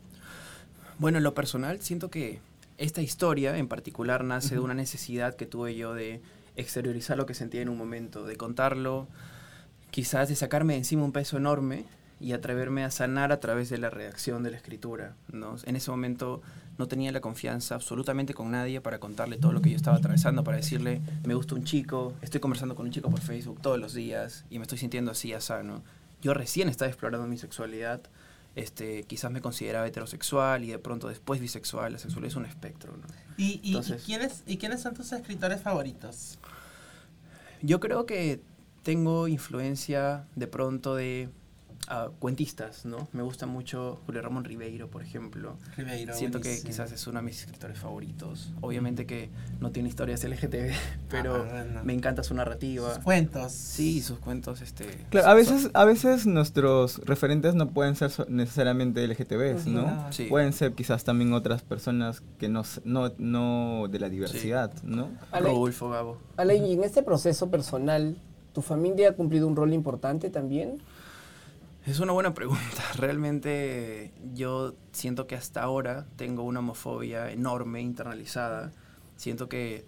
Bueno, en lo personal siento que esta historia en particular nace de una necesidad que tuve yo de exteriorizar lo que sentía en un momento, de contarlo, quizás de sacarme de encima un peso enorme y atreverme a sanar a través de la reacción de la escritura. ¿no? En ese momento no tenía la confianza absolutamente con nadie para contarle todo lo que yo estaba atravesando, para decirle, me gusta un chico, estoy conversando con un chico por Facebook todos los días y me estoy sintiendo así, sano. Yo recién estaba explorando mi sexualidad este, quizás me consideraba heterosexual y de pronto después bisexual. La sexualidad es un espectro. ¿Y, y, ¿quiénes, ¿Y quiénes son tus escritores favoritos? Yo creo que tengo influencia de pronto de cuentistas, ¿no? Me gusta mucho Julio Ramón Ribeiro, por ejemplo. Ribeiro, Siento que quizás es uno de mis escritores favoritos. Obviamente que no tiene historias LGTB, pero ah, me encanta su narrativa. Sus cuentos. Sí, sus cuentos, este... Claro, a veces, a veces nuestros referentes no pueden ser necesariamente LGTB, ¿no? Sí. Pueden ser quizás también otras personas que no, no, no de la diversidad, ¿no? Rodolfo Gabo. Ale, y en este proceso personal, ¿tu familia ha cumplido un rol importante también? Es una buena pregunta. Realmente yo siento que hasta ahora tengo una homofobia enorme, internalizada. Siento que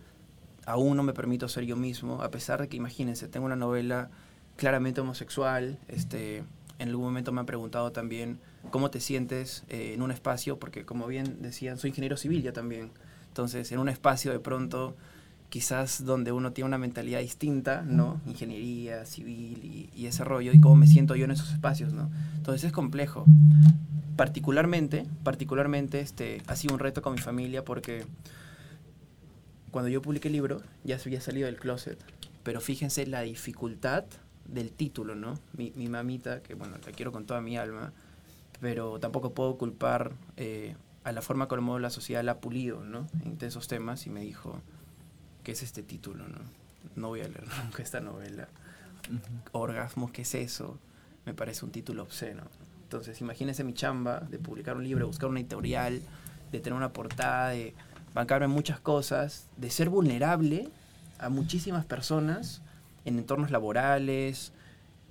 aún no me permito ser yo mismo, a pesar de que, imagínense, tengo una novela claramente homosexual. Este, en algún momento me han preguntado también cómo te sientes eh, en un espacio, porque como bien decían, soy ingeniero civil ya también. Entonces, en un espacio de pronto quizás donde uno tiene una mentalidad distinta, ¿no? Ingeniería, civil y, ese rollo, y cómo me siento yo en esos espacios, ¿no? Entonces es complejo. Particularmente, particularmente, este, ha sido un reto con mi familia porque cuando yo publiqué el libro ya se había salido del closet, pero fíjense la dificultad del título, ¿no? Mi, mi mamita, que bueno, la quiero con toda mi alma, pero tampoco puedo culpar eh, a la forma como la sociedad la ha pulido, ¿no? En esos temas y me dijo, ¿qué es este título? No, no voy a leer nunca esta novela. Orgasmo, ¿qué es eso? Me parece un título obsceno. Entonces, imagínense mi chamba de publicar un libro, buscar una editorial, de tener una portada, de bancarme muchas cosas, de ser vulnerable a muchísimas personas en entornos laborales,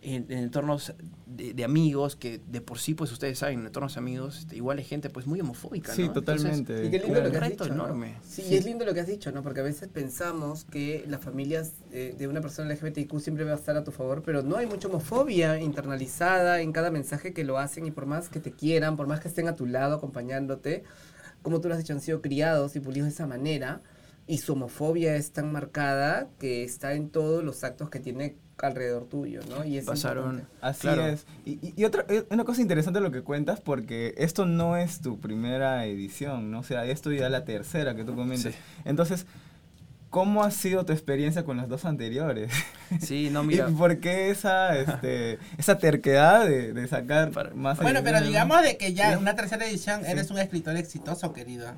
en, entornos de, amigos, que de por sí, pues ustedes saben, en entornos amigos, este, igual hay gente pues muy homofóbica, Sí, totalmente. y qué lindo lo que has dicho, enorme. Sí, y es lindo lo que has dicho, ¿no? Porque a veces pensamos que las familias de una persona LGBTIQ siempre va a estar a tu favor, pero no hay mucha homofobia internalizada en cada mensaje que lo hacen y por más que te quieran, por más que estén a tu lado acompañándote, como tú lo has dicho, han sido criados y pulidos de esa manera y su homofobia es tan marcada que está en todos los actos que tiene alrededor tuyo, ¿no? Y es Pasaron. Así es. Y, y, otra, eh, una cosa interesante lo que cuentas, porque esto no es tu primera edición, ¿no? O sea, esto ya es la tercera que tú comentas. Entonces, ¿Cómo ha sido tu experiencia con las dos anteriores? Sí, no, mira. ¿Y por qué esa, este, esa terquedad de, de sacar más Bueno, pero digamos de que ya en una tercera edición eres un escritor exitoso, querido.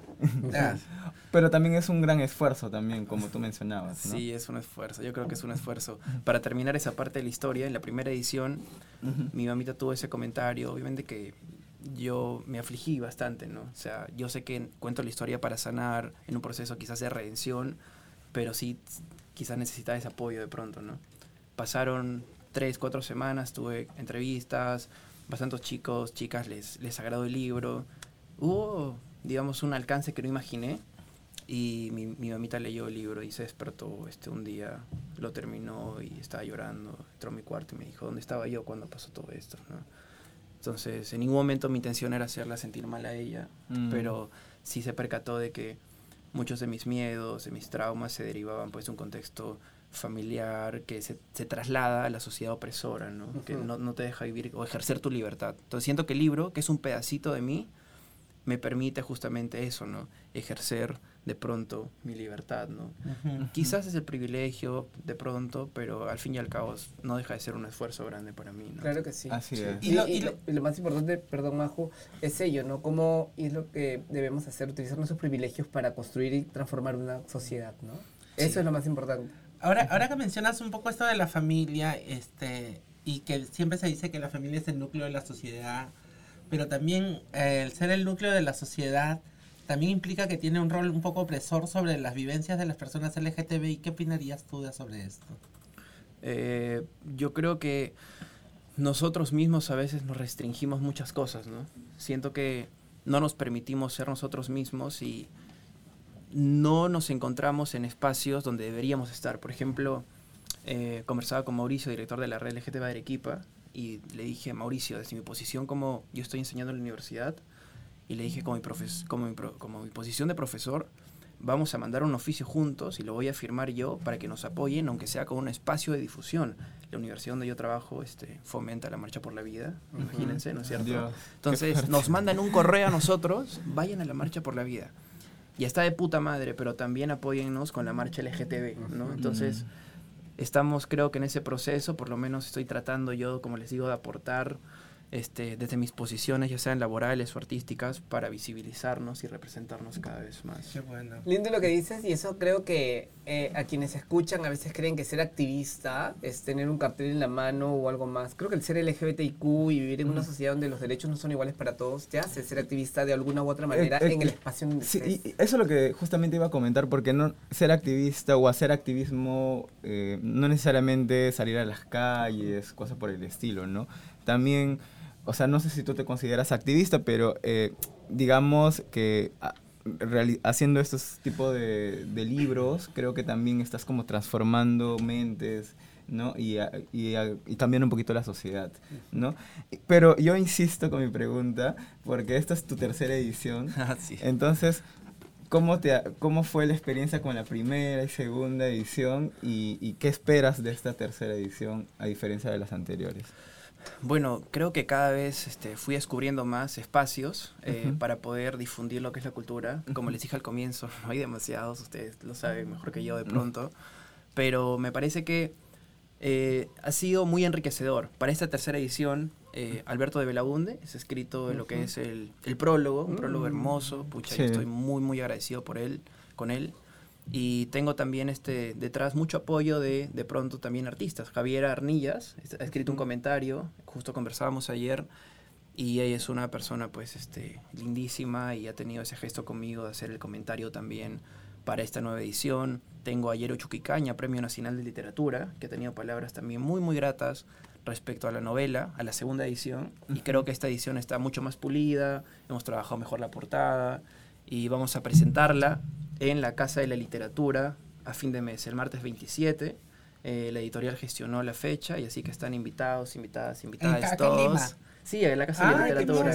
Ya. Pero también es un gran esfuerzo también, como tú mencionabas, ¿no? Sí, es un esfuerzo. Yo creo que es un esfuerzo. Para terminar esa parte de la historia, en la primera edición, mi mamita tuvo ese comentario, obviamente que yo me afligí bastante, ¿no? O sea, yo sé que cuento la historia para sanar en un proceso quizás de redención, pero sí quizás necesitaba ese apoyo de pronto, ¿no? Pasaron tres, cuatro semanas, tuve entrevistas, bastantes chicos, chicas les, les agradó el libro. Hubo, digamos, un alcance que no imaginé y mi, mi mamita leyó el libro y se despertó este, un día, lo terminó y estaba llorando, entró a mi cuarto y me dijo, ¿dónde estaba yo cuando pasó todo esto? ¿no? Entonces, en ningún momento mi intención era hacerla sentir mal a ella, Mm. pero sí se percató de que muchos de mis miedos, de mis traumas se derivaban pues de un contexto familiar que se, se traslada a la sociedad opresora, ¿no? que Ujú. no, no te deja vivir o ejercer tu libertad. Entonces siento que el libro, que es un pedacito de mí, me permite justamente eso, ¿no? Ejercer de pronto mi libertad, ¿no? Quizás es el privilegio de pronto, pero al fin y al cabo no deja de ser un esfuerzo grande para mí, ¿no? Claro que sí. Así es. Y, lo, y lo- y lo más importante, perdón, Majo, es ello, ¿no? Cómo es lo que debemos hacer, utilizar nuestros privilegios para construir y transformar una sociedad, ¿no? Eso es lo más importante. Ahora, ahora que mencionas un poco esto de la familia, este, y que siempre se dice que la familia es el núcleo de la sociedad, pero también eh, el ser el núcleo de la sociedad también implica que tiene un rol un poco opresor sobre las vivencias de las personas LGTBI. ¿Qué opinarías tú sobre esto? Eh, yo creo que nosotros mismos a veces nos restringimos muchas cosas, ¿no? Siento que no nos permitimos ser nosotros mismos y no nos encontramos en espacios donde deberíamos estar. Por ejemplo, eh, conversaba con Mauricio, director de la red LGTB de Arequipa, y le dije, Mauricio, desde mi posición como yo estoy enseñando en la universidad, y le dije, como mi, profes como mi, pro- como mi posición de profesor, vamos a mandar un oficio juntos y lo voy a firmar yo para que nos apoyen, aunque sea con un espacio de difusión. La universidad donde yo trabajo este, fomenta la marcha por la vida, imagínense, ¿no es cierto? Dios, Entonces nos mandan un correo a nosotros, vayan a la marcha por la vida. Y está de puta madre, pero también apóyennos con la marcha LGTB, ¿no? Entonces estamos creo que en ese proceso, por lo menos estoy tratando yo, como les digo, de aportar este, desde mis posiciones, ya sean laborales o artísticas, para visibilizarnos y representarnos cada vez más. Qué bueno. Lindo lo que dices y eso creo que eh, a quienes escuchan a veces creen que ser activista es tener un cartel en la mano o algo más. Creo que el ser LGBTIQ y vivir en una sociedad donde los derechos no son iguales para todos te hace ser activista de alguna u otra manera Eh, eh, en el espacio donde Sí, estés. y y eso es lo que justamente iba a comentar, porque no ser activista o hacer activismo eh, no necesariamente salir a las calles, cosas por el estilo, ¿no? También, o sea, no sé si tú te consideras activista, pero eh, digamos que ah, reali- haciendo estos tipos de, de libros, creo que también estás como transformando mentes, ¿no? Y, a- y, a- y cambiando un poquito la sociedad, ¿no? Pero yo insisto con mi pregunta, porque esta es tu tercera edición. Ah, sí. Entonces, ¿cómo, te, ¿cómo fue la experiencia con la primera y segunda edición y, y qué esperas de esta tercera edición a diferencia de las anteriores? Bueno, creo que cada vez este, fui descubriendo más espacios eh, para poder difundir lo que es la cultura. Como les dije al comienzo, no hay demasiados, ustedes lo saben mejor que yo de pronto, pero me parece que eh, ha sido muy enriquecedor. Para esta tercera edición, eh, Alberto de Belaunde es escrito en lo que es el, el prólogo, un prólogo hermoso, pucha, yo estoy muy, muy agradecido por él, con él. Y tengo también este detrás mucho apoyo de, de pronto también artistas. Javiera Arnillas ha escrito un comentario, justo conversábamos ayer, y ella es una persona pues este lindísima y ha tenido ese gesto conmigo de hacer el comentario también para esta nueva edición. Tengo a Yero Chuquicaña, Premio Nacional de Literatura, que ha tenido palabras también muy muy gratas respecto a la novela, a la segunda edición, y creo que esta edición está mucho más pulida, hemos trabajado mejor la portada y vamos a presentarla en la Casa de la Literatura a fin de mes, el martes 27. Eh, la editorial gestionó la fecha y así que están invitados, invitadas, invitadas todos. Sí, en la Casa de la ¡Ay, qué Literatura.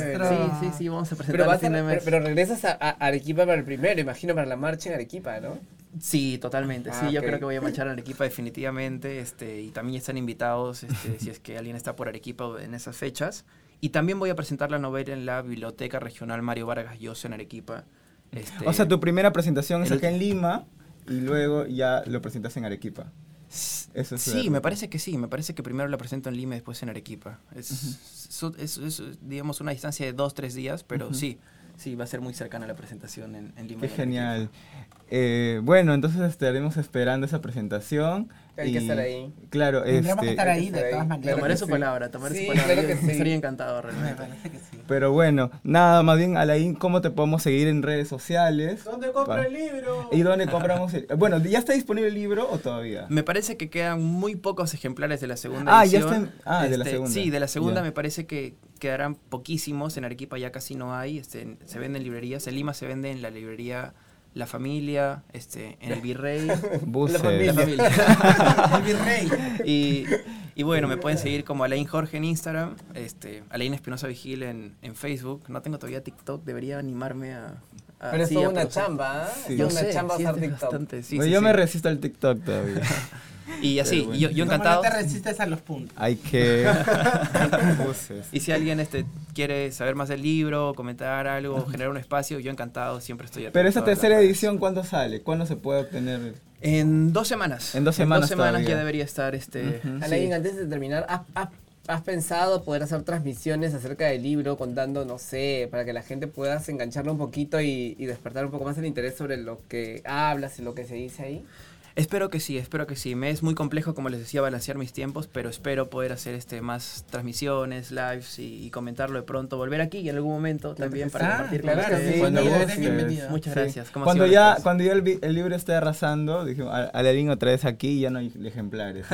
Sí, sí, sí, vamos a Pero, presentar vas a- fin de mes. pero, pero regresas a, a Arequipa para el primero, imagino, para la marcha en Arequipa, ¿no? Sí, totalmente. Ah, sí, yo ok. creo que voy a marchar a Arequipa definitivamente. Este, y también están invitados este, si es que alguien está por Arequipa en esas fechas. Y también voy a presentar la novela en la Biblioteca Regional Mario Vargas Llosa en Arequipa. Este, O sea, tu primera presentación es acá en Lima y luego ya lo presentas en Arequipa. Eso es sí, me parece que sí. Me parece que primero la presento en Lima y después en Arequipa. Es, es, digamos, una distancia de dos, tres días, pero sí. Sí, va a ser muy cercana la presentación en, en Lima. Qué genial. Eh, bueno, entonces estaremos esperando esa presentación. Hay que estar ahí. Claro, Tendremos que este, estar ahí de todas maneras. Tomaré su palabra, tomaré su palabra. Claro que sí. Estaría encantado realmente. Me parece que sí. Pero bueno, nada, más bien, Alain, ¿cómo te podemos seguir en redes sociales? ¿Dónde compra el libro? ¿Y dónde compramos el Bueno, ¿ya está disponible el libro o todavía? Me parece que quedan muy pocos ejemplares de la segunda ah, edición. Ya están... Ah, de la este, segunda. Sí, de la segunda me parece que quedarán poquísimos. En Arequipa ya casi no hay. Este, se venden en librerías. En Lima se vende en la librería la familia, este, en el virrey. Buses. La familia. el virrey. Y, y, bueno, me pueden seguir como Alain Jorge en Instagram, este, Alain Espinosa Vigil en, en Facebook. No tengo todavía TikTok, debería animarme a... Pero es una chamba, ¿eh? Es una chamba hacer TikTok. yo me resisto al TikTok todavía. Y así, yo, yo encantado. No te resistes a los puntos. Hay que. y si alguien este, quiere saber más del libro, comentar algo, generar un espacio, yo encantado, siempre estoy atento. Pero esa tercera edición, ¿cuándo sale? ¿Cuándo se puede obtener? En dos semanas. En dos semanas. En dos semanas ya debería estar este. antes de terminar, ¿has, pensado poder hacer transmisiones acerca del libro, contando, no sé, para que la gente pueda engancharlo un poquito y, y despertar un poco más el interés sobre lo que hablas y lo que se dice ahí? Espero que sí, espero que sí. Me es muy complejo, como les decía, balancear mis tiempos, pero espero poder hacer este más transmisiones, lives y, comentarlo de pronto. Volver aquí y en algún momento también para compartir con ustedes. Cuando vos, Muchas gracias. Cuando ya, cuando ya el, libro esté arrasando, dijimos, Aladdin otra vez aquí y ya no hay ejemplares.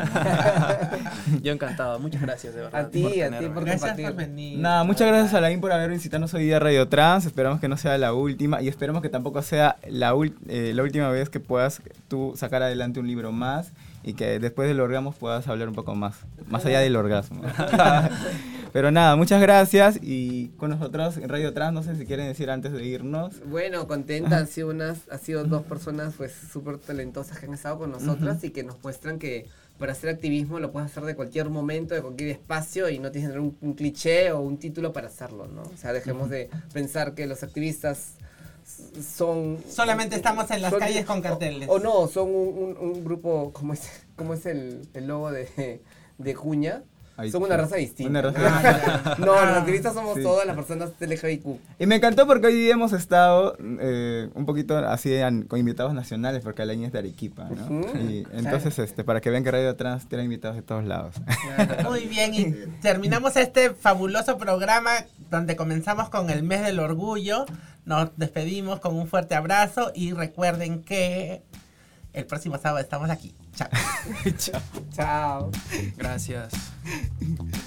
Yo encantado. Muchas gracias, de verdad. A ti, a ti por venir. Nada, muchas gracias Aladdin por haber visitado hoy día Radio Trans. Esperamos que no sea la última y esperamos que tampoco sea la, eh, la última vez que puedas tú sacar a adelante un libro más y que después del orgasmo puedas hablar un poco más, más allá del orgasmo. Pero nada, muchas gracias y con nosotros en Radio Trans, no sé si quieren decir antes de irnos. Bueno, contenta, han sido, unas, ha sido dos personas pues súper talentosas que han estado con nosotras y que nos muestran que para hacer activismo lo puedes hacer de cualquier momento, de cualquier espacio y no tienes que tener un, cliché o un título para hacerlo, ¿no? O sea, dejemos de pensar que los activistas son... Solamente estamos en las calles con carteles. O, no, son un, grupo, como es, como es el, el logo de, de Cuña, son una raza distinta. Ah, no, los activistas somos todas las personas LGBTQ. Y me encantó porque hoy día hemos estado eh, un poquito así con invitados nacionales, porque la es de Arequipa, ¿no? y entonces, este, para que vean que Radio Trans tiene invitados de todos lados. Muy bien, y terminamos este fabuloso programa donde comenzamos con el mes del orgullo. Nos despedimos con un fuerte abrazo y recuerden que el próximo sábado estamos aquí. Chao. Chao. Chao. Gracias.